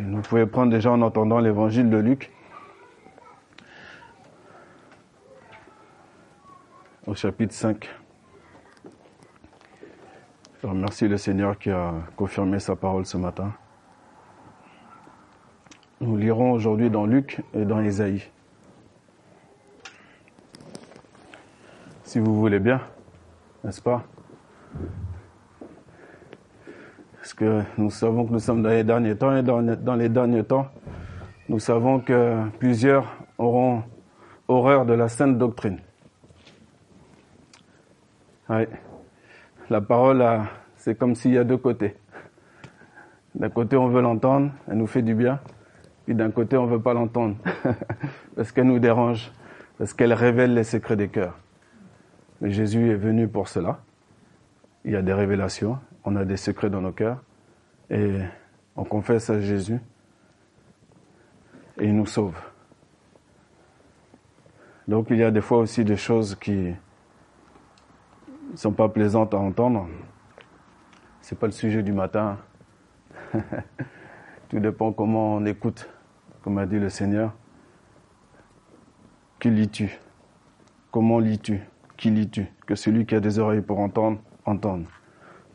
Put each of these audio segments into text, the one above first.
Vous pouvez prendre déjà en entendant l'évangile de Luc. Au chapitre 5. Je remercie le Seigneur qui a confirmé sa parole ce matin. Nous lirons aujourd'hui dans Luc et dans Isaïe. Si vous voulez bien, n'est-ce pas? Parce que nous savons que nous sommes dans les derniers temps et dans, les derniers temps, nous savons que plusieurs auront horreur de la sainte doctrine. Oui. La parole, c'est comme s'il y a deux côtés. D'un côté, on veut l'entendre, elle nous fait du bien. Puis d'un côté, on ne veut pas l'entendre parce qu'elle nous dérange, parce qu'elle révèle les secrets des cœurs. Mais Jésus est venu pour cela. Il y a des révélations, on a des secrets dans nos cœurs et on confesse à Jésus et il nous sauve. Donc il y a des fois aussi des choses qui ne sont pas plaisantes à entendre. C'est pas le sujet du matin. Tout dépend comment on écoute, comme a dit le Seigneur. Qui lis-tu? Comment lis-tu? Qui lis-tu? Que celui qui a des oreilles pour entendre, entende.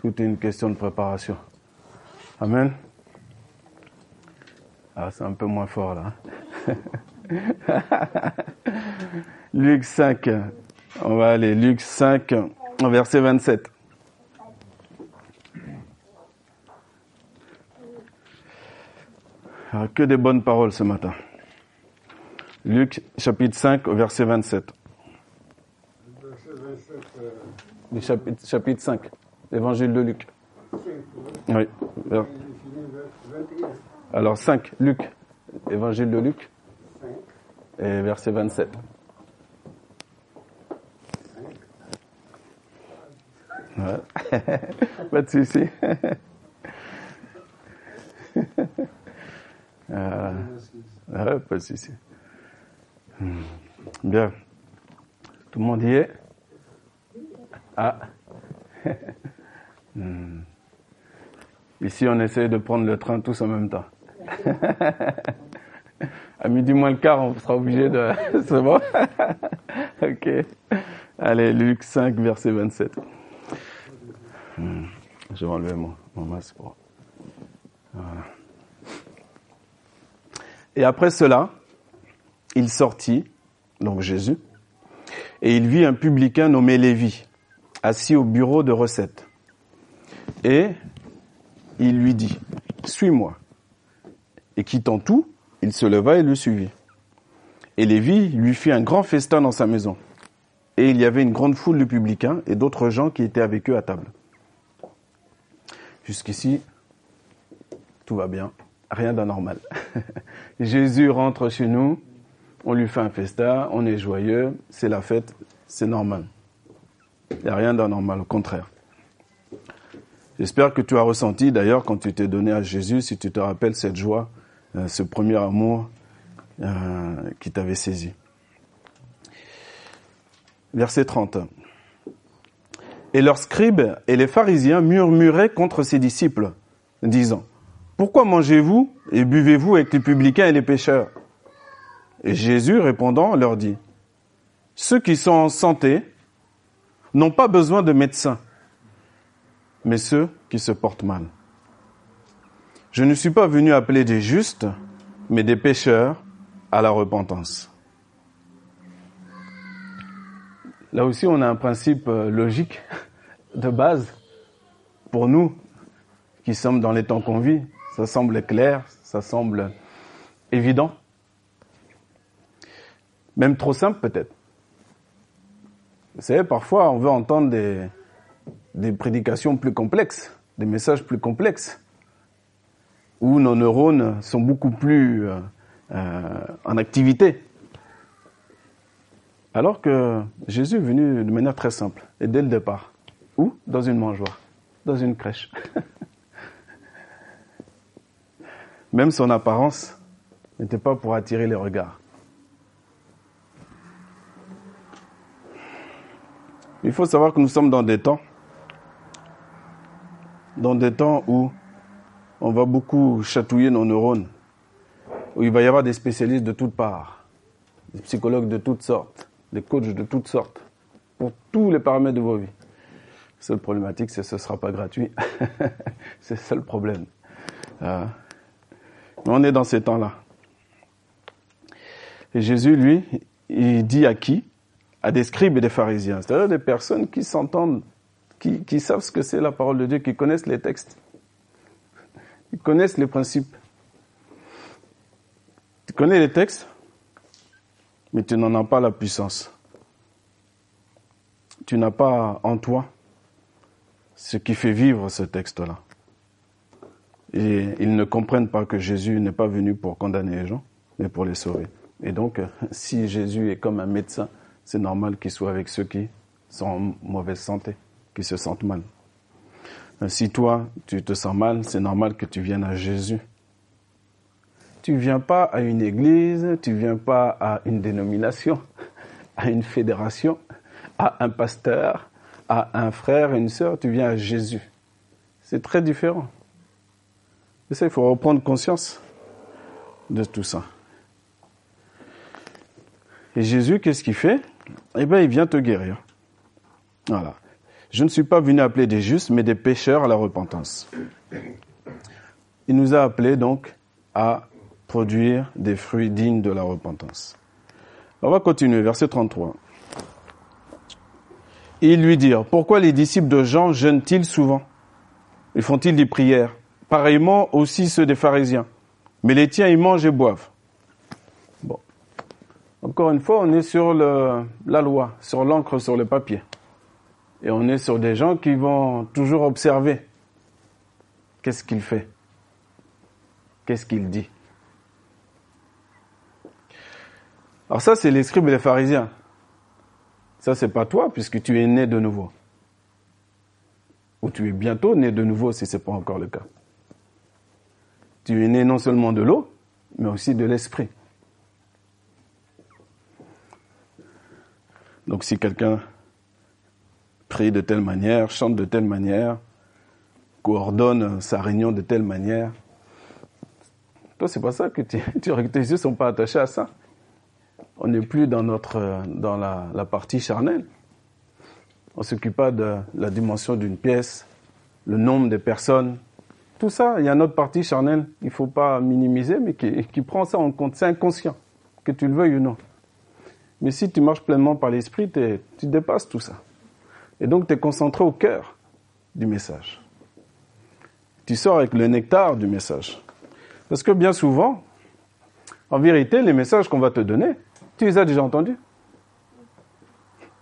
Tout est une question de préparation. Amen. Ah, c'est un peu moins fort là. Luc 5. On va aller. Luc 5, verset 27. Ah, que des bonnes paroles ce matin. Luc chapitre 5 verset 27. Le chapitre, chapitre 5, l'évangile de Luc. Oui. Alors 5, Luc, évangile de Luc, et verset 27. Ouais. Pas de souci. Euh, ouais, pas de souci. Bien. Tout le monde y est? Ah. Hmm. Ici, on essaie de prendre le train tous en même temps. à midi moins le quart, on sera obligé de... C'est bon Ok. Allez, Luc 5, verset 27. Hmm. Je vais enlever mon, masque pour... Et après cela, il sortit, donc Jésus, et il vit un publicain nommé Lévi, assis au bureau de recette. Et il lui dit, suis-moi. Et quittant tout, il se leva et le suivit. Et Lévi lui fit un grand festin dans sa maison. Et il y avait une grande foule de publicains et d'autres gens qui étaient avec eux à table. Jusqu'ici, tout va bien rien d'anormal. Jésus rentre chez nous, on lui fait un festin, on est joyeux, c'est la fête, c'est normal. Il n'y a rien d'anormal, au contraire. J'espère que tu as ressenti d'ailleurs quand tu t'es donné à Jésus, si tu te rappelles cette joie, euh, ce premier amour euh, qui t'avait saisi. Verset 30. Et leurs scribes et les pharisiens murmuraient contre ses disciples, disant, pourquoi mangez-vous et buvez-vous avec les publicains et les pécheurs? Et Jésus répondant leur dit, Ceux qui sont en santé n'ont pas besoin de médecins, mais ceux qui se portent mal. Je ne suis pas venu appeler des justes, mais des pécheurs à la repentance. Là aussi, on a un principe euh, logique de base pour nous qui sommes dans les temps qu'on vit. Ça semble clair, ça semble évident. Même trop simple peut-être. Vous savez, parfois on veut entendre des, des prédications plus complexes, des messages plus complexes, où nos neurones sont beaucoup plus euh, euh, en activité. Alors que Jésus est venu de manière très simple et dès le départ. Où? Dans une mangeoire, dans une crèche. Même son apparence n'était pas pour attirer les regards. Il faut savoir que nous sommes dans des temps, dans des temps où on va beaucoup chatouiller nos neurones, où il va y avoir des spécialistes de toutes parts, des psychologues de toutes sortes, des coachs de toutes sortes, pour tous les paramètres de vos vies. La seule problématique, c'est que ce ne sera pas gratuit. c'est ça le problème. Euh, on est dans ces temps-là. Et Jésus, lui, il dit à qui? À des scribes et des pharisiens, c'est-à-dire des personnes qui s'entendent, qui, savent ce que c'est la parole de Dieu, qui connaissent les textes, qui connaissent les principes. Tu connais les textes, mais tu n'en as pas la puissance. Tu n'as pas en toi ce qui fait vivre ce texte-là. Et ils ne comprennent pas que Jésus n'est pas venu pour condamner les gens, mais pour les sauver. Et donc, si Jésus est comme un médecin, c'est normal qu'il soit avec ceux qui sont en mauvaise santé, qui se sentent mal. Si toi, tu te sens mal, c'est normal que tu viennes à Jésus. Tu viens pas à une église, tu viens pas à une dénomination, à une fédération, à un pasteur, à un frère, une sœur, tu viens à Jésus. C'est très différent. Et ça, il faut reprendre conscience de tout ça. Et Jésus, qu'est-ce qu'il fait? Eh bien, il vient te guérir. Voilà. Je ne suis pas venu appeler des justes, mais des pécheurs à la repentance. Il nous a appelés donc à produire des fruits dignes de la repentance. On va continuer, verset 33. Ils lui dirent, pourquoi les disciples de Jean jeûnent-ils souvent? Ils font-ils des prières? Pareillement aussi ceux des pharisiens. Mais les tiens, ils mangent et boivent. Bon. Encore une fois, on est sur la loi, sur l'encre, sur le papier. Et on est sur des gens qui vont toujours observer. Qu'est-ce qu'il fait? Qu'est-ce qu'il dit? Alors ça, c'est les scribes et les pharisiens. Ça, c'est pas toi, puisque tu es né de nouveau. Ou tu es bientôt né de nouveau, si ce n'est pas encore le cas. Tu es né non seulement de l'eau, mais aussi de l'esprit. Donc si quelqu'un de telle manière, chante de telle manière, coordonne sa réunion de telle manière, toi c'est pas ça que tu, tes yeux sont pas attachés à ça. On n'est plus dans notre dans la, partie charnelle. On s'occupe pas de la dimension d'une pièce, le nombre de personnes, tout ça, il y a notre partie charnelle, il faut pas minimiser, mais qui, prend ça en compte. C'est inconscient, que tu le veuilles ou non. Mais si tu marches pleinement par l'esprit, tu dépasses tout ça. Et donc, tu es concentré au cœur du message. Tu sors avec le nectar du message. Parce que bien souvent, en vérité, les messages qu'on va te donner, tu les as déjà entendus.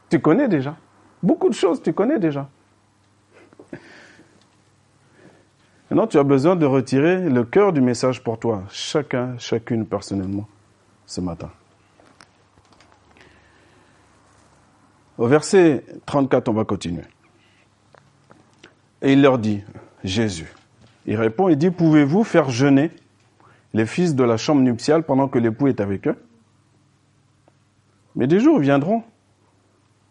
Tu connais déjà. Beaucoup de choses, tu connais déjà. Maintenant, tu as besoin de retirer le cœur du message pour toi, chacun, chacune personnellement, ce matin. Au verset 34, on va continuer. Et il leur dit, Jésus, il répond et dit, pouvez-vous faire jeûner les fils de la chambre nuptiale pendant que l'époux est avec eux? Mais des jours viendront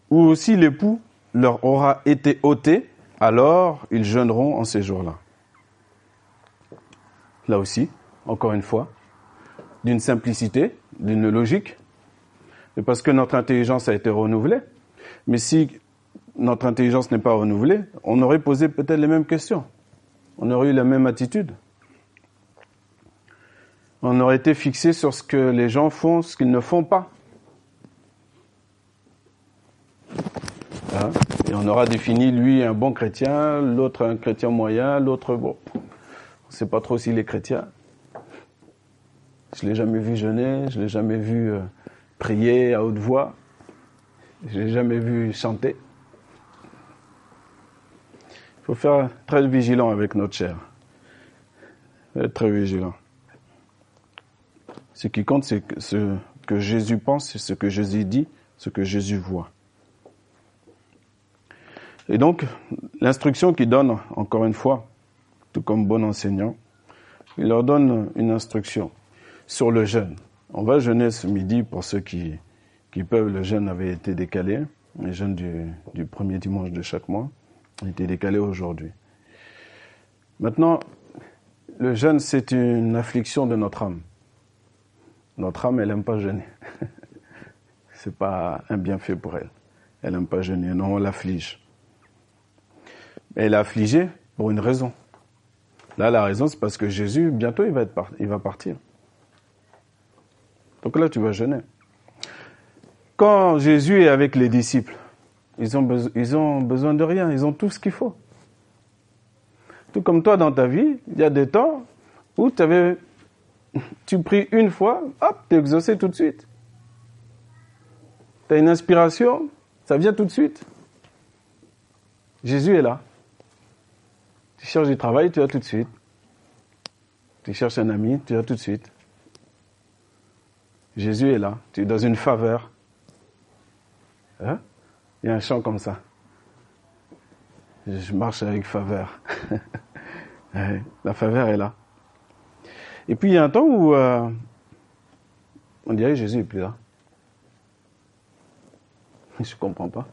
où aussi l'époux leur aura été ôté, alors ils jeûneront en ces jours-là là aussi, encore une fois, d'une simplicité, d'une logique, et parce que notre intelligence a été renouvelée. Mais si notre intelligence n'est pas renouvelée, on aurait posé peut-être les mêmes questions. On aurait eu la même attitude. On aurait été fixé sur ce que les gens font, ce qu'ils ne font pas. Hein? Et on aura défini lui un bon chrétien, l'autre un chrétien moyen, l'autre bon sais pas trop s'il est chrétien. Je l'ai jamais vu jeûner, je l'ai jamais vu euh, prier à haute voix, je l'ai jamais vu chanter. Il faut faire très vigilant avec notre chair. Être très vigilant. Ce qui compte, c'est ce que Jésus pense, ce que Jésus dit, ce que Jésus voit. Et donc, l'instruction qu'il donne, encore une fois, tout comme bon enseignant, il leur donne une instruction sur le jeûne. On va jeûner ce midi pour ceux qui, qui peuvent. Le jeûne avait été décalé. Le jeûne du, premier dimanche de chaque mois a été décalé aujourd'hui. Maintenant, Le jeûne, c'est une affliction de notre âme. Notre âme, elle n'aime pas jeûner. c'est pas un bienfait pour elle. Elle n'aime pas jeûner. Non, on l'afflige. Elle est affligée pour une raison. Là, la raison, c'est parce que Jésus, bientôt, il va, il va partir. Donc là, tu vas jeûner. Quand Jésus est avec les disciples, ils ont, ils ont besoin de rien, ils ont tout ce qu'il faut. Tout comme toi dans ta vie, il y a des temps où avais, tu pries une fois, hop, tu es exaucé tout de suite. Tu as une inspiration, ça vient tout de suite. Jésus est là. Tu cherches du travail, tu as tout de suite. Tu cherches un ami, tu as tout de suite. Jésus est là. Tu es dans une faveur. Hein? Il y a un chant comme ça. Je marche avec faveur. La faveur est là. Et puis il y a un temps où euh, on dirait Jésus n'est plus là. Je ne comprends pas.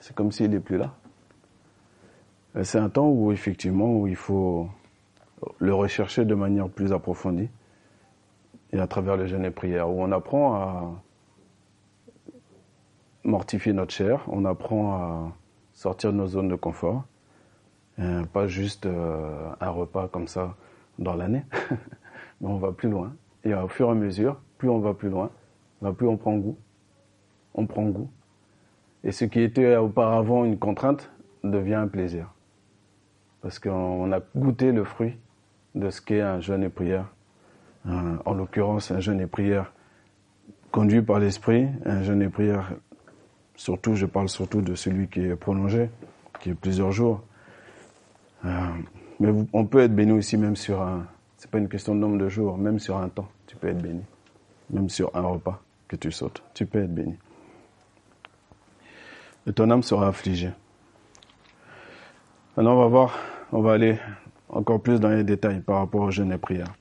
C'est comme s'il n'est plus là. Euh, c'est un temps où effectivement où il faut le rechercher de manière plus approfondie et à travers les jeûnes et prières, où on apprend à mortifier notre chair, on apprend à sortir de nos zones de confort, euh, pas juste euh, un repas comme ça dans l'année, mais on va plus loin. Et au fur et à mesure, plus on va plus loin, bah, plus on prend goût. On prend goût. Et ce qui était auparavant une contrainte devient un plaisir. Parce qu'on a goûté le fruit de ce qu'est un jeûne et prière. Euh, en l'occurrence, un jeûne et prière conduit par l'esprit, un jeûne et prière Surtout, je parle surtout de celui qui est prolongé, qui est plusieurs jours. Euh, mais on peut être béni aussi même sur un. C'est pas une question de nombre de jours, même sur un temps, tu peux être béni. Même sur un repas que tu sautes, tu peux être béni. Et ton âme sera affligée. Maintenant, on va voir, on va aller encore plus dans les détails par rapport au jeûne et prière.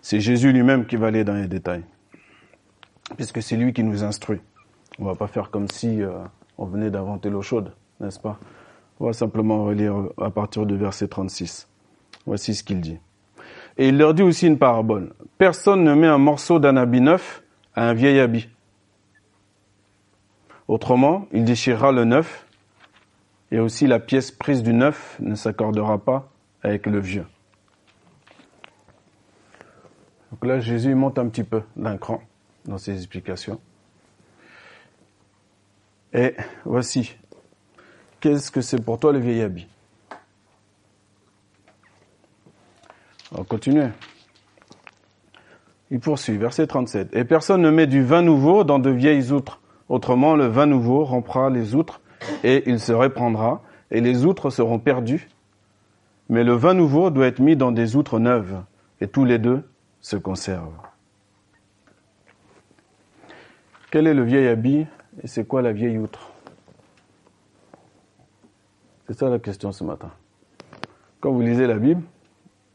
C'est Jésus lui-même qui va aller dans les détails, puisque c'est lui qui nous instruit. On va pas faire comme si euh, on venait d'inventer l'eau chaude, n'est-ce pas? On va simplement relire à partir du verset 36. Voici ce qu'il dit. Et il leur dit aussi une parabole. Personne ne met un morceau d'un habit neuf à un vieil habit. Autrement, il déchirera le neuf et aussi la pièce prise du neuf ne s'accordera pas avec le vieux. Donc là, Jésus monte un petit peu d'un cran dans ses explications. Et voici, qu'est-ce que c'est pour toi le vieil habit? On va continuer. Il poursuit, verset 37. Et personne ne met du vin nouveau dans de vieilles outres. Autrement, le vin nouveau rompra les outres et il se répandra et les outres seront perdues. Mais le vin nouveau doit être mis dans des outres neuves et tous les deux se conservent. Quel est le vieil habit? Et c'est quoi la vieille outre? C'est ça la question ce matin. Quand vous lisez la Bible,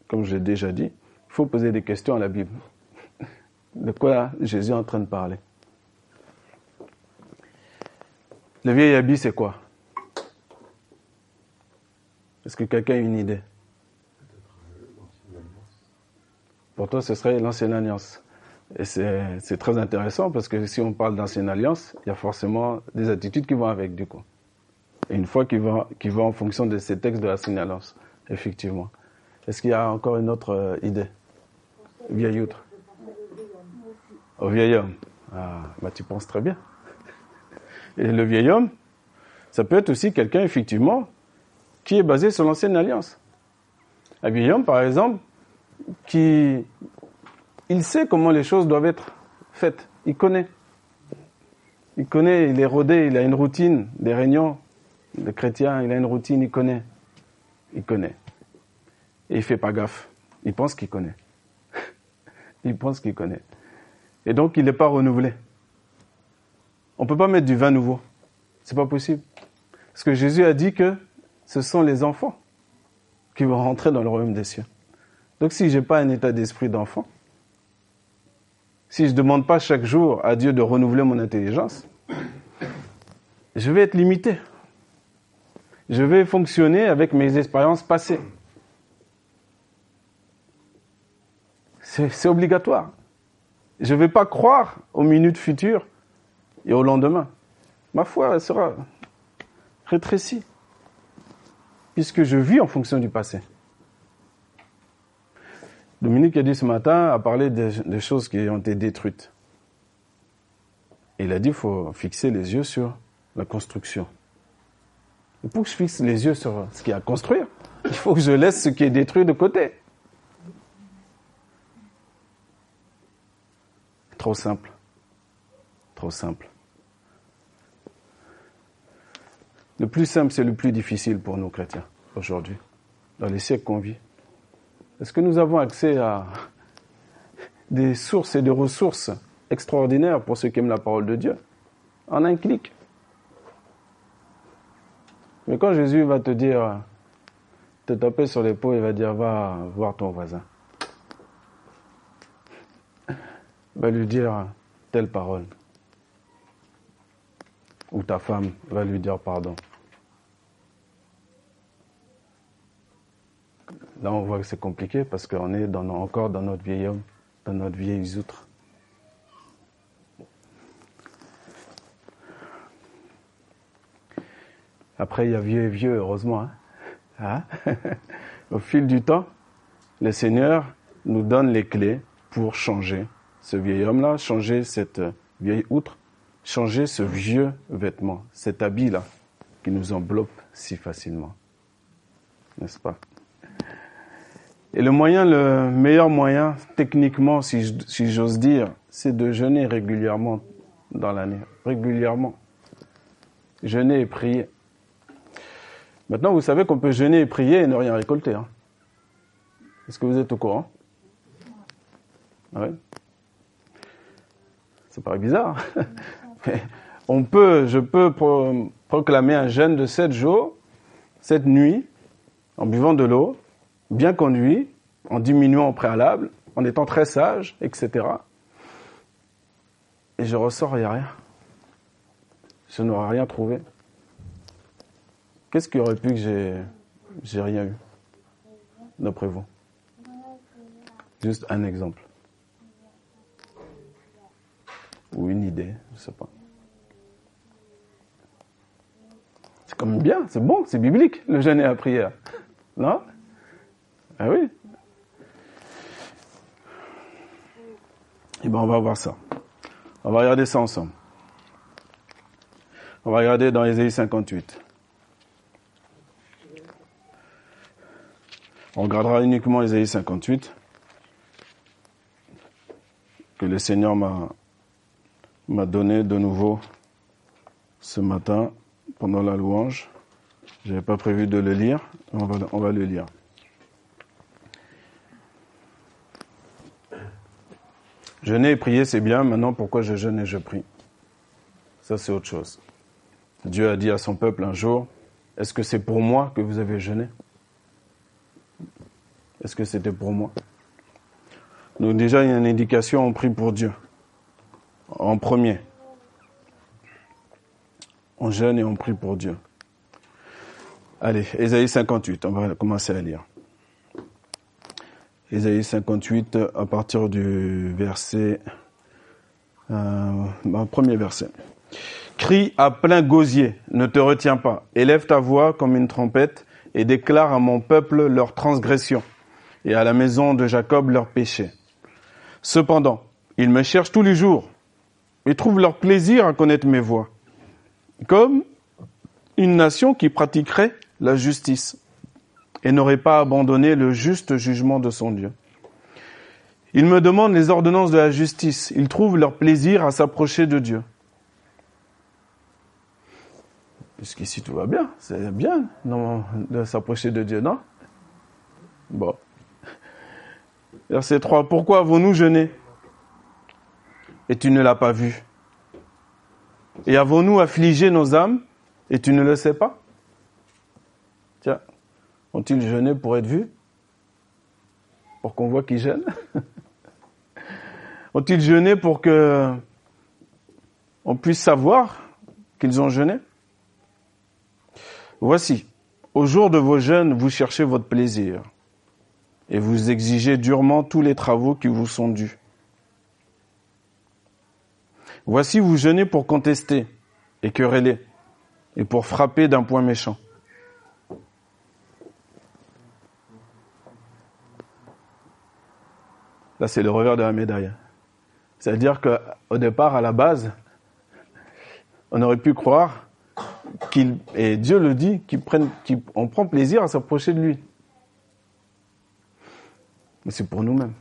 comme j'ai déjà dit, il faut poser des questions à la Bible. De quoi Jésus est en train de parler? Le vieil habit, c'est quoi? Est-ce que quelqu'un a une idée? Pour toi, ce serait l'ancienne alliance. C'est très intéressant parce que si on parle d'ancienne alliance, il y a forcément des attitudes qui vont avec du coup. Une fois qu'il va, qui va en fonction de ces textes de l'ancienne alliance, effectivement. Est-ce qu'il y a encore une autre euh, idée? Vieil outre. Au vieil homme. Ah, bah tu penses très bien. Et le vieil homme, ça peut être aussi quelqu'un, effectivement, qui est basé sur l'ancienne alliance. Un vieil homme, par exemple, qui il sait comment les choses doivent être faites. Il connaît. Il connaît, il est rodé, il a une routine des réunions. Le chrétien, il a une routine, il connaît. Il connaît. Et il fait pas gaffe. Il pense qu'il connaît. il pense qu'il connaît. Et donc, il n'est pas renouvelé. On peut pas mettre du vin nouveau. C'est pas possible. Parce que Jésus a dit que ce sont les enfants qui vont rentrer dans le royaume des cieux. Donc, si j'ai pas un état d'esprit d'enfant, si je ne demande pas chaque jour à Dieu de renouveler mon intelligence, je vais être limité. Je vais fonctionner avec mes expériences passées. C'est obligatoire. Je ne vais pas croire aux minutes futures et au lendemain. Ma foi, elle sera rétrécie, puisque je vis en fonction du passé. Dominique a dit ce matin, a parlé des, choses qui ont été détruites. il a dit qu'il faut fixer les yeux sur la construction. Et pour que je fixe les yeux sur ce qui est à construire, il faut que je laisse ce qui est détruit de côté. Trop simple. Trop simple. Le plus simple, c'est le plus difficile pour nous chrétiens aujourd'hui, dans les siècles qu'on vit. Est-ce que nous avons accès à des sources et des ressources extraordinaires pour ceux qui aiment la parole de Dieu? En un clic. Mais quand Jésus va te dire, te taper sur l'épaule, il va dire, va voir ton voisin. Va lui dire telle parole. Ou ta femme va lui dire pardon. Là, on voit que c'est compliqué parce qu'on est encore dans notre vieil homme, dans notre vieille outre. Après, il y a vieux et vieux, heureusement. Hein. Hein? Au fil du temps, le Seigneur nous donne les clés pour changer ce vieil homme-là, changer cette vieille outre, changer ce vieux vêtement, cet habit-là qui nous enveloppe si facilement. N'est-ce pas? Et le moyen, le meilleur moyen, techniquement, si j'ose dire, c'est de jeûner régulièrement dans l'année. Régulièrement. Jeûner et prier. Maintenant, vous savez qu'on peut jeûner et prier et ne rien récolter. Hein. Est-ce que vous êtes au courant? Oui. Ça paraît bizarre. on peut, je peux proclamer un jeûne de sept jours, sept nuits, en buvant de l'eau, bien conduit, en diminuant au préalable, en étant très sage, etc. Et je ressors, il n'y a rien. Je n'aurai rien trouvé. Qu'est-ce qui aurait pu que j'ai, j'ai rien eu, d'après vous? Juste un exemple. Ou une idée, je ne sais pas. C'est comme bien, c'est bon, c'est biblique, le jeûne et la prière. Non? Ah oui. Eh bien, on va voir ça. On va regarder ça ensemble. On va regarder dans Ésaïe 58. On regardera uniquement Ésaïe 58, que le Seigneur m'a, donné de nouveau ce matin pendant la louange. Je n'avais pas prévu de le lire, on on va le lire. Jeûner et prier, c'est bien. Maintenant, pourquoi je jeûne et je prie? Ça, c'est autre chose. Dieu a dit à son peuple un jour, est-ce que c'est pour moi que vous avez jeûné? Est-ce que c'était pour moi? Donc déjà, il y a une indication, on prie pour Dieu. En premier. On jeûne et on prie pour Dieu. Allez, Ésaïe 58, on va commencer à lire. Ésaïe 58, à partir du verset... Euh, premier verset. Crie à plein gosier, ne te retiens pas. Élève ta voix comme une trompette et déclare à mon peuple leur transgression et à la maison de Jacob leur péché. Cependant, ils me cherchent tous les jours et trouvent leur plaisir à connaître mes voies, comme une nation qui pratiquerait la justice et n'aurait pas abandonné le juste jugement de son Dieu. Ils me demandent les ordonnances de la justice, ils trouvent leur plaisir à s'approcher de Dieu. Jusqu'ici tout va bien, c'est bien de s'approcher de Dieu, non? Bon. Verset 3. Pourquoi avons-nous jeûné? Et tu ne l'as pas vu Et avons-nous affligé nos âmes? Et tu ne le sais pas? Tiens, ont-ils jeûné pour être vus? Pour qu'on voit qu'ils jeûnent? Ont-ils jeûné pour que on puisse savoir qu'ils ont jeûné? Voici, au jour de vos jeûnes, vous cherchez votre plaisir et vous exigez durement tous les travaux qui vous sont dus. Voici vous jeûnez pour contester et quereller et pour frapper d'un point méchant. Là, c'est le revers de la médaille. C'est-à-dire qu'au départ, à la base, on aurait pu croire qu'il, et Dieu le dit, qu'on prend plaisir à s'approcher de lui. Mais c'est pour nous-mêmes.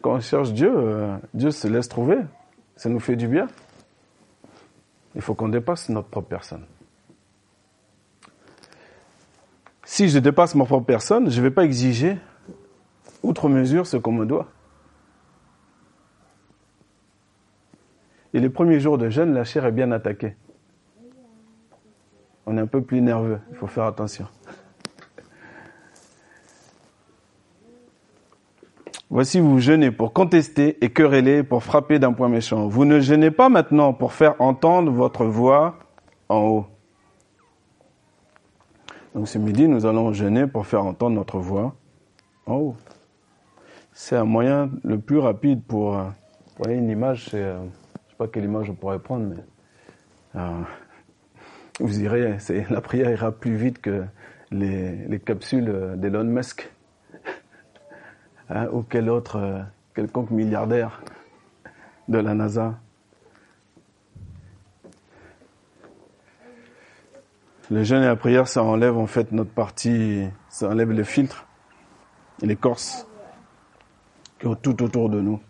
quand on cherche Dieu, euh, Dieu se laisse trouver. Ça nous fait du bien. Il faut qu'on dépasse notre propre personne. Si je dépasse ma propre personne, je ne vais pas exiger outre mesure ce qu'on me doit. Et les premiers jours de jeûne, la chair est bien attaquée. On est un peu plus nerveux, il faut faire attention. Voici, vous jeûnez pour contester et quereller, pour frapper d'un point méchant. Vous ne jeûnez pas maintenant pour faire entendre votre voix en haut. Donc ce midi, nous allons jeûner pour faire entendre notre voix en haut. C'est un moyen le plus rapide pour... Euh, vous voyez, une image, c'est... Euh, je sais pas quelle image je pourrais prendre, mais... Euh, vous irez, la prière ira plus vite que les, les capsules d'Elon Musk. Hein, ou quel autre, euh, quelconque milliardaire de la NASA. Le jeûne et la prière, ça enlève en fait notre partie, ça enlève le filtre, l'écorce tout autour de nous.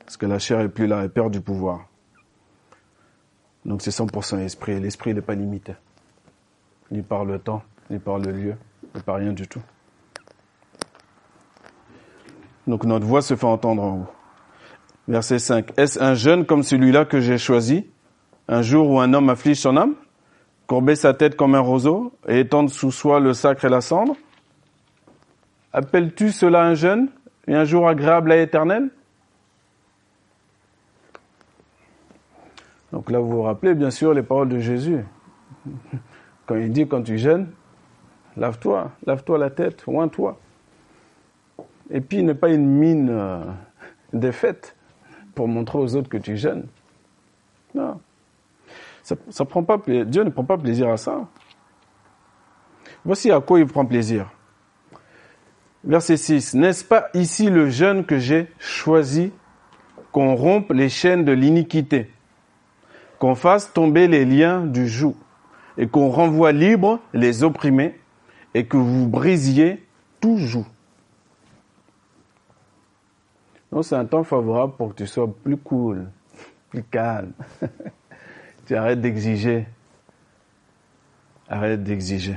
Parce que la chair est plus là, elle perd du pouvoir. Donc c'est 100% esprit. L'esprit n'est pas limité. Ni par le temps, ni par le lieu, ni par rien du tout. Donc notre voix se fait entendre en haut. Verset 5. Est-ce un jeune comme celui-là que j'ai choisi, un jour où un homme afflige son âme, courber sa tête comme un roseau et étendre sous soi le sacre et la cendre? Appelles-tu cela un jeune et un jour agréable et éternel Donc là, vous vous rappelez bien sûr les paroles de Jésus. Quand il dit, quand tu jeûnes, lave-toi, lave-toi la tête, oins-toi. Et puis, ne pas une mine euh, défaite pour montrer aux autres que tu jeûnes. Non. Ça, Dieu ne prend pas plaisir à ça. Voici à quoi il prend plaisir. Verset 6. N'est-ce pas ici le jeûne que j'ai choisi qu'on rompe les chaînes de l'iniquité, qu'on fasse tomber les liens du joug et qu'on renvoie libres les opprimés et que vous brisiez tout joug non, c'est un temps favorable pour que tu sois plus cool, plus calme. tu arrêtes d'exiger. Arrête d'exiger.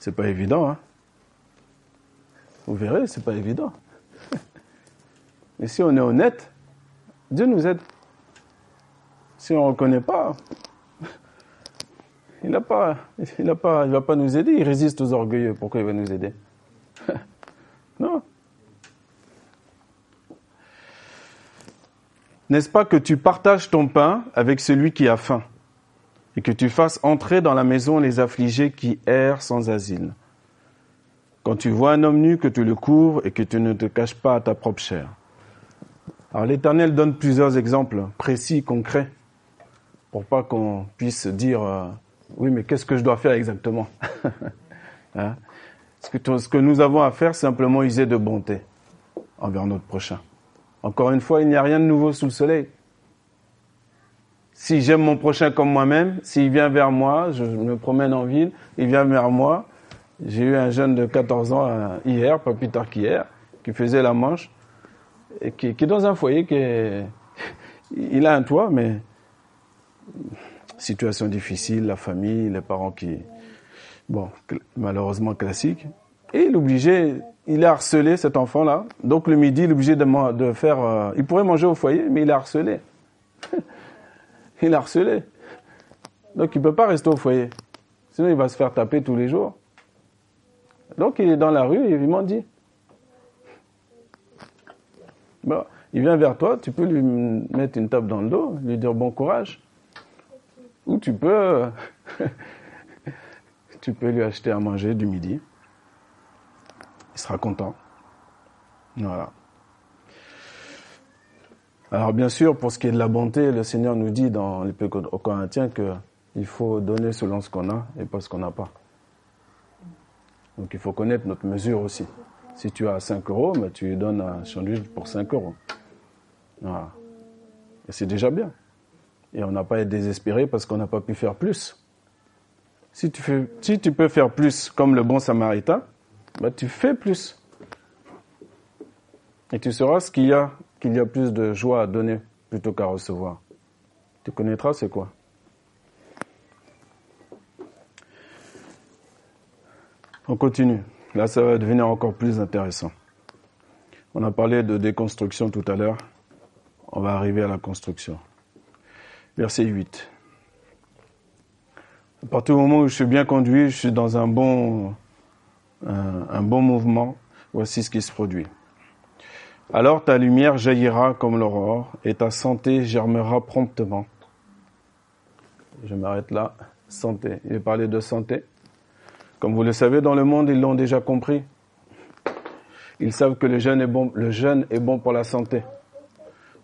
C'est pas évident, hein. Vous verrez, c'est pas évident. Mais si on est honnête, Dieu nous aide. Si on ne reconnaît pas, il n'a pas, il pas, il va pas nous aider. Il résiste aux orgueilleux. Pourquoi il va nous aider? Non. N'est-ce pas que tu partages ton pain avec celui qui a faim? Et que tu fasses entrer dans la maison les affligés qui errent sans asile Quand tu vois un homme nu, que tu le couvres et que tu ne te caches pas à ta propre chair. Alors l'Éternel donne plusieurs exemples précis, concrets, pour pas qu'on puisse dire euh, oui, mais qu'est-ce que je dois faire exactement hein? Ce que nous avons à faire, c'est simplement user de bonté envers notre prochain. Encore une fois, il n'y a rien de nouveau sous le soleil. Si j'aime mon prochain comme moi-même, s'il vient vers moi, je me promène en ville, il vient vers moi. J'ai eu un jeune de 14 ans hier, pas plus tard qu'hier, qui faisait la manche, et qui, est dans un foyer, qui il a un toit, mais situation difficile, la famille, les parents qui, bon, malheureusement classique. Et il est obligé, il est harcelé, cet enfant-là. Donc le midi, il est obligé de, de faire... Euh, il pourrait manger au foyer, mais il est harcelé. il est harcelé. Donc il ne peut pas rester au foyer. Sinon, il va se faire taper tous les jours. Donc il est dans la rue et il m'en dit. Bon, il vient vers toi, tu peux lui mettre une tape dans le dos, lui dire bon courage. Ou tu peux tu peux lui acheter à manger du midi. Il sera content. Voilà. Alors bien sûr, pour ce qui est de la bonté, le Seigneur nous dit dans l'Épître aux Corinthiens qu'il faut donner selon ce qu'on a et pas ce qu'on n'a pas. Donc il faut connaître notre mesure aussi. Si tu as 5 euros, mais tu donnes un sandwich pour 5 euros. Et c'est déjà bien. Et on n'a pas à être désespéré parce qu'on n'a pas pu faire plus. Si tu, fais, si tu peux faire plus comme le bon samaritain, bah, tu fais plus. Et tu sauras ce qu'il y a, qu'il y a plus de joie à donner plutôt qu'à recevoir. Tu connaîtras c'est quoi. On continue. Là, ça va devenir encore plus intéressant. On a parlé de déconstruction tout à l'heure. On va arriver à la construction. Verset 8. À partir du moment où je suis bien conduit, je suis dans un bon, un, bon mouvement. Voici ce qui se produit. Alors ta lumière jaillira comme l'aurore et ta santé germera promptement. Je m'arrête là. Santé. Il est parlé de santé. Comme vous le savez, dans le monde, ils l'ont déjà compris. Ils savent que le jeûne est bon, le jeûne est bon pour la santé.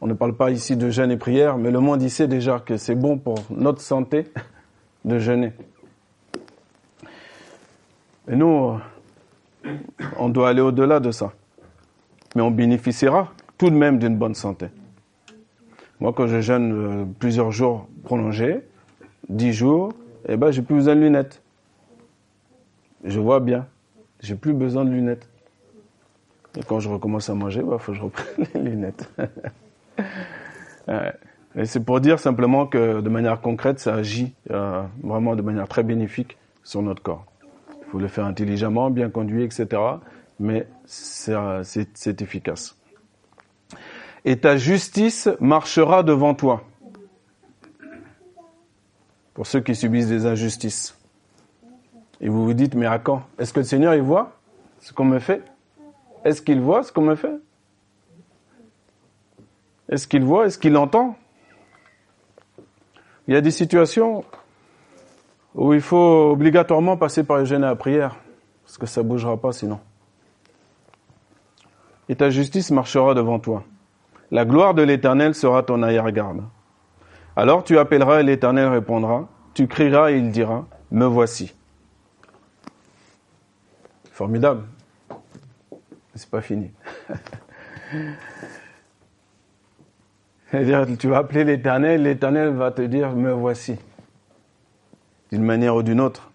On ne parle pas ici de jeûne et prière, mais le monde sait déjà que c'est bon pour notre santé de jeûner. Et nous, on doit aller au-delà de ça. Mais on bénéficiera tout de même d'une bonne santé. Moi, quand je jeûne euh, plusieurs jours prolongés, dix jours, eh ben, j'ai plus besoin de lunettes. Je vois bien. J'ai plus besoin de lunettes. Et quand je recommence à manger, il bah, faut que je reprenne les lunettes. Et c'est pour dire simplement que de manière concrète, ça agit euh, vraiment de manière très bénéfique sur notre corps. Il faut le faire intelligemment, bien conduit, etc. Mais c'est efficace. Et ta justice marchera devant toi. Pour ceux qui subissent des injustices. Et vous vous dites, mais à quand? Est-ce que le Seigneur, il voit ce qu'on me fait? Est-ce qu'il voit ce qu'on me fait? Est-ce qu'il voit? Est-ce qu'il entend? Il y a des situations où il faut obligatoirement passer par le jeûne à la prière, parce que ça ne bougera pas sinon. Et ta justice marchera devant toi. La gloire de l'Éternel sera ton arrière-garde. Alors tu appelleras et l'Éternel répondra. Tu crieras et il dira, me voici. Formidable. C'est pas fini. C'est-à-dire, tu vas appeler l'Éternel, l'Éternel va te dire, me voici. D'une manière ou d'une autre.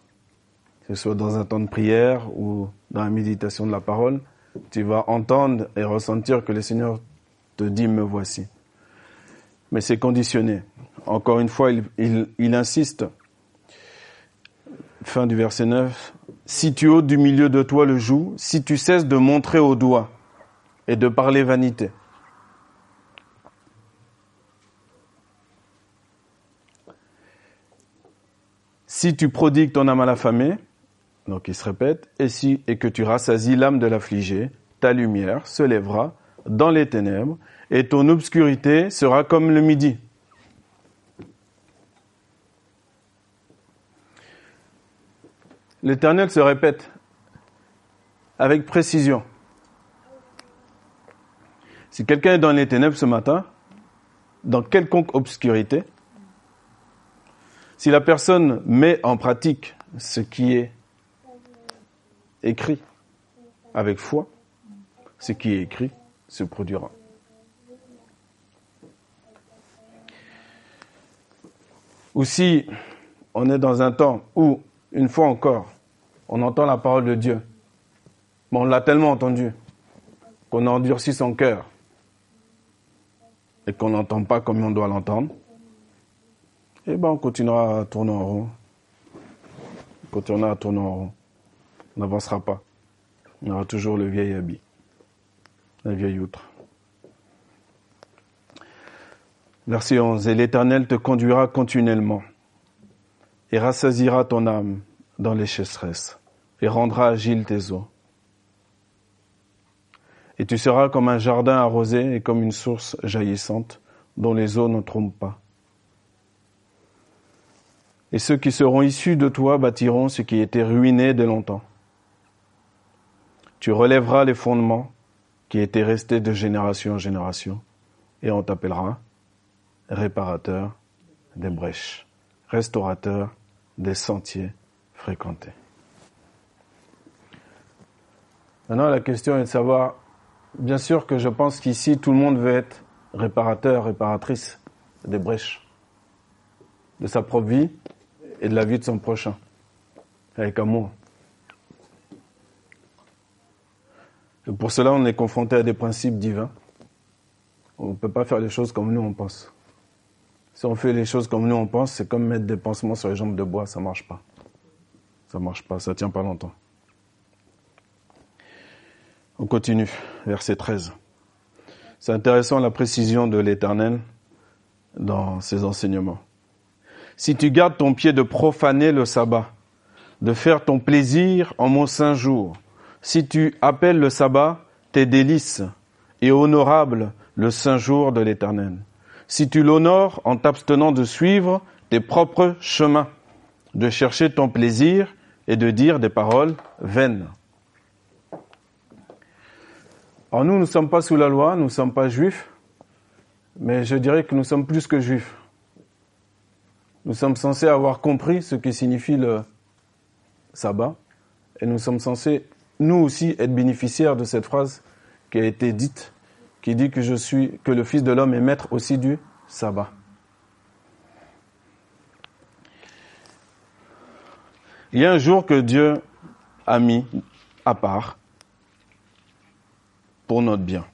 Que ce soit dans un temps de prière ou dans la méditation de la parole, tu vas entendre et ressentir que le Seigneur te dit, me voici. Mais c'est conditionné. Encore une fois, il, insiste. Fin du verset 9 si tu ôtes du milieu de toi le joug, si tu cesses de montrer au doigt et de parler vanité. Si tu prodigues ton âme à l'affamé, donc il se répète, et, si, et que tu rassasies l'âme de l'affligé, ta lumière se lèvera dans les ténèbres, et ton obscurité sera comme le midi. l'Éternel se répète avec précision. Si quelqu'un est dans les ténèbres ce matin, dans quelconque obscurité, si la personne met en pratique ce qui est écrit avec foi, ce qui est écrit se produira. Ou si on est dans un temps où une fois encore, on entend la parole de Dieu. Mais on l'a tellement entendu qu'on a endurci son cœur et qu'on n'entend pas comme on doit l'entendre. Eh bien, on continuera à tourner en rond. On continuera à tourner en rond. N'avancera pas. On aura toujours le vieil habit, la vieille outre. Verset 11. Et l'Éternel te conduira continuellement et rassasira ton âme dans les chasseresses et rendra agile tes eaux. Et tu seras comme un jardin arrosé et comme une source jaillissante dont les eaux ne trompent pas. Et ceux qui seront issus de toi bâtiront ce qui était ruiné de longtemps. Tu relèveras les fondements qui étaient restés de génération en génération, et on t'appellera réparateur des brèches, restaurateur des sentiers fréquentés. Maintenant, la question est de savoir, bien sûr que je pense qu'ici, tout le monde veut être réparateur, réparatrice des brèches de sa propre vie et de la vie de son prochain, avec amour. Pour cela, on est confronté à des principes divins. On ne peut pas faire les choses comme nous on pense. Si on fait les choses comme nous on pense, c'est comme mettre des pansements sur les jambes de bois, ça marche pas. Ça marche pas, ça tient pas longtemps. On continue, verset 13. C'est intéressant la précision de l'Éternel dans ses enseignements. Si tu gardes ton pied de profaner le sabbat, de faire ton plaisir en mon saint jour, si tu appelles le sabbat tes délices et honorable le saint jour de l'Éternel, si tu l'honores en t'abstenant de suivre tes propres chemins, de chercher ton plaisir et de dire des paroles vaines. Alors nous, nous ne sommes pas sous la loi, nous ne sommes pas juifs, mais je dirais que nous sommes plus que juifs. Nous sommes censés avoir compris ce que signifie le sabbat, et nous sommes censés, nous aussi, être bénéficiaires de cette phrase qui a été dite, qui dit que je suis, que le Fils de l'homme est maître aussi du sabbat. Il y a un jour que Dieu a mis à part pour notre bien.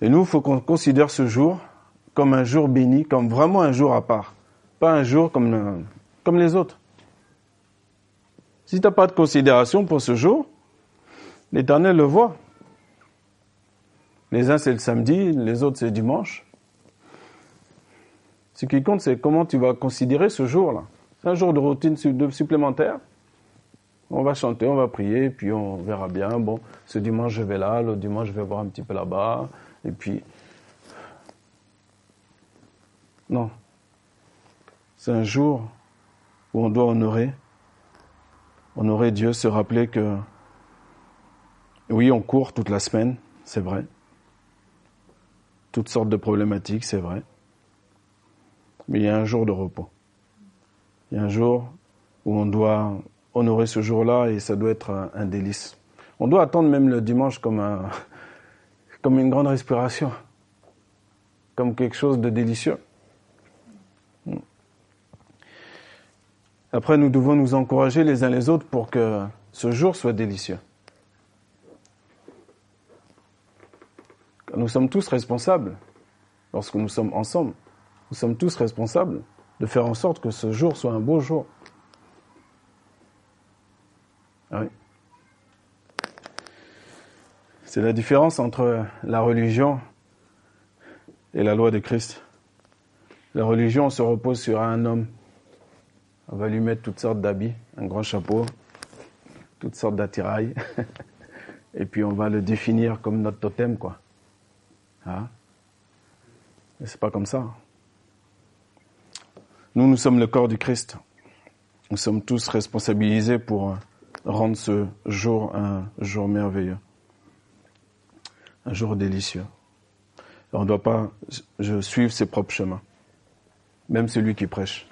Et nous, il faut qu'on considère ce jour comme un jour béni, comme vraiment un jour à part, pas un jour comme, comme les autres. Si tu n'as pas de considération pour ce jour, l'Éternel le voit. Les uns, c'est le samedi, les autres, c'est dimanche. Ce qui compte, c'est comment tu vas considérer ce jour-là. C'est un jour de routine supplémentaire. On va chanter, on va prier, puis on verra bien. Bon, ce dimanche je vais là, l'autre dimanche je vais voir un petit peu là-bas, et puis. Non. C'est un jour où on doit honorer, honorer Dieu, se rappeler que, oui, on court toute la semaine, c'est vrai. Toutes sortes de problématiques, c'est vrai. Mais il y a un jour de repos. Il y a un jour où on doit honorer ce jour-là et ça doit être un, délice. On doit attendre même le dimanche comme, un, comme une grande respiration, comme quelque chose de délicieux. Après, nous devons nous encourager les uns les autres pour que ce jour soit délicieux. Nous sommes tous responsables lorsque nous sommes ensemble. Nous sommes tous responsables de faire en sorte que ce jour soit un beau jour. Ah. C'est la différence entre la religion et la loi de Christ. La religion se repose sur un homme. On va lui mettre toutes sortes d'habits, un grand chapeau, toutes sortes d'attirails. et puis on va le définir comme notre totem, quoi. Hein? Mais c'est pas comme ça. Nous, nous sommes le corps du Christ. Nous sommes tous responsabilisés pour rendre ce jour un jour merveilleux, un jour délicieux. on ne doit pas suivre ses propres chemins, même celui qui prêche.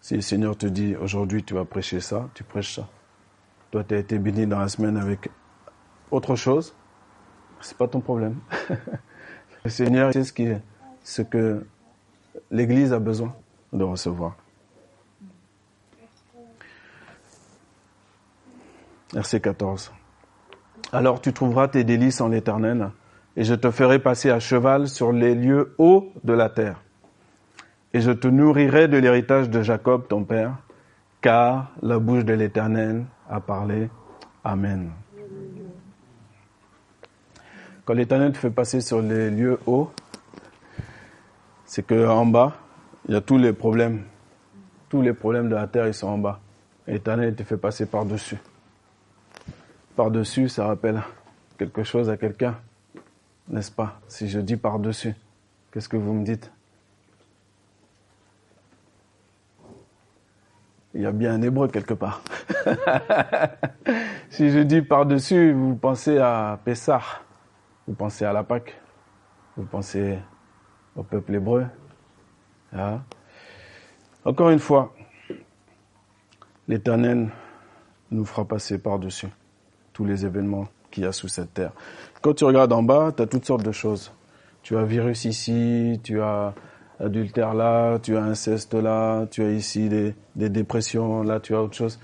Si le Seigneur te dit aujourd'hui tu vas prêcher ça, tu prêches ça. Toi, tu as été béni dans la semaine avec autre chose, c'est pas ton problème. le Seigneur sait ce, que l'Église a besoin de recevoir. Verset 14. Alors tu trouveras tes délices en l'Éternel, et je te ferai passer à cheval sur les lieux hauts de la terre. Et je te nourrirai de l'héritage de Jacob, ton père, car la bouche de l'Éternel a parlé. Amen. Quand l'Éternel te fait passer sur les lieux hauts, c'est que en bas, il y a tous les problèmes. Tous les problèmes de la terre, ils sont en bas. L'Éternel te fait passer par-dessus par-dessus, ça rappelle quelque chose à quelqu'un, n'est-ce pas? Si je dis par-dessus, qu'est-ce que vous me dites? Il y a bien un hébreu quelque part. si je dis par-dessus, vous pensez à Pessah, vous pensez à la Pâque, vous pensez au peuple hébreu. Hein? Encore une fois, l'Éternel nous fera passer par-dessus tous les événements qu'il y a sous cette terre. Quand tu regardes en bas, tu as toutes sortes de choses. Tu as virus ici, tu as adultère là, tu as inceste là, tu as ici des, des dépressions, là tu as autre chose.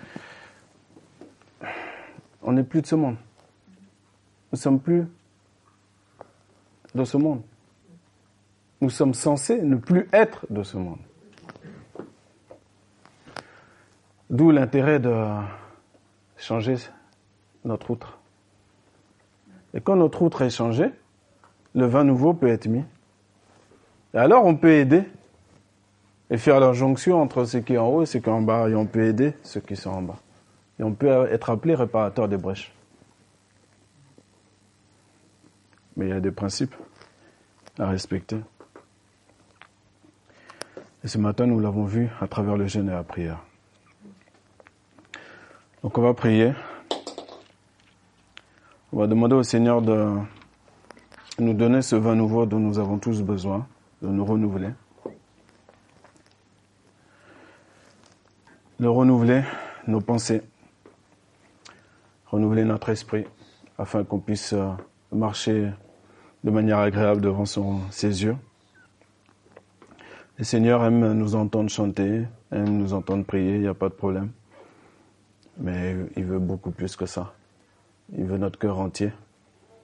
On n'est plus de ce monde. Nous sommes plus de ce monde. Nous sommes censés ne plus être de ce monde. D'où l'intérêt de changer notre outre. Et quand notre outre est changé, le vin nouveau peut être mis. Et alors on peut aider et faire la jonction entre ce qui est en haut et ce qui est en bas. Et on peut aider ceux qui sont en bas. Et on peut être appelé réparateur des brèches. Mais il y a des principes à respecter. Et ce matin, nous l'avons vu à travers le jeûne et la prière. Donc on va prier. On va demander au Seigneur de nous donner ce vin nouveau dont nous avons tous besoin, de nous renouveler. De renouveler nos pensées, renouveler notre esprit, afin qu'on puisse euh, marcher de manière agréable devant ses yeux. Le Seigneur aime nous entendre chanter, aime nous entendre prier, il n'y a pas de problème. Mais il veut beaucoup plus que ça. Il veut notre cœur entier.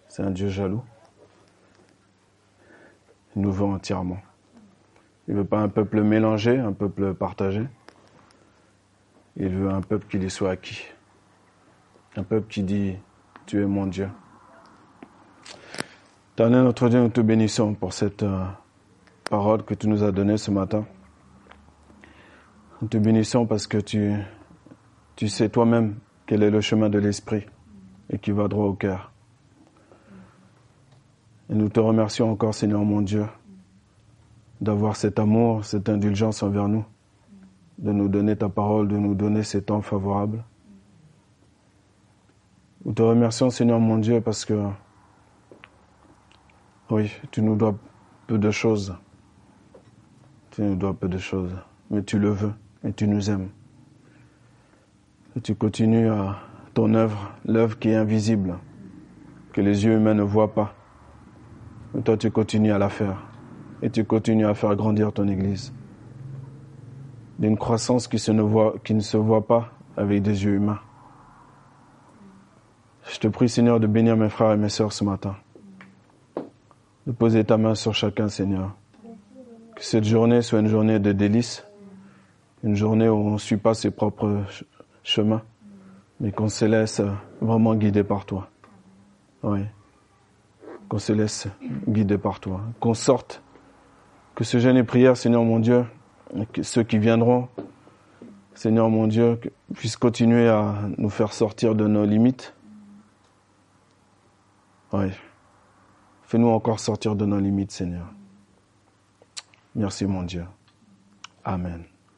C'est un Dieu jaloux. Nous veut entièrement. Il veut pas un peuple mélangé, un peuple partagé. Il veut un peuple qui lui soit acquis. Un peuple qui dit, tu es mon Dieu. Éternel notre Dieu, nous te bénissons pour cette euh, parole que tu nous as donnée ce matin. Nous te bénissons parce que tu, tu sais toi-même quel est le chemin de l'esprit et qui va droit au cœur. Et nous te remercions encore, Seigneur mon Dieu, d'avoir cet amour, cette indulgence envers nous, de nous donner ta parole, de nous donner ces temps favorables. Nous te remercions, Seigneur mon Dieu, parce que, oui, tu nous dois peu de choses. Tu nous dois peu de choses, mais tu le veux et tu nous aimes tu continues à ton œuvre, l'œuvre qui est invisible, que les yeux humains ne voient pas. Mais toi, tu continues à la faire. Et tu continues à faire grandir ton Église. D'une croissance qui, se ne voit, qui ne se voit pas avec des yeux humains. Je te prie, Seigneur, de bénir mes frères et mes sœurs ce matin. De poser ta main sur chacun, Seigneur. Que cette journée soit une journée de délices. Une journée où on ne suit pas ses propres chemin, mais qu'on se laisse vraiment guider par toi. Oui. Qu'on se laisse guider par toi. Qu'on sorte. Que ce jeûne et prière, Seigneur mon Dieu, que ceux qui viendront, Seigneur mon Dieu, puissent continuer à nous faire sortir de nos limites. Oui. Fais-nous encore sortir de nos limites, Seigneur. Merci mon Dieu. Amen.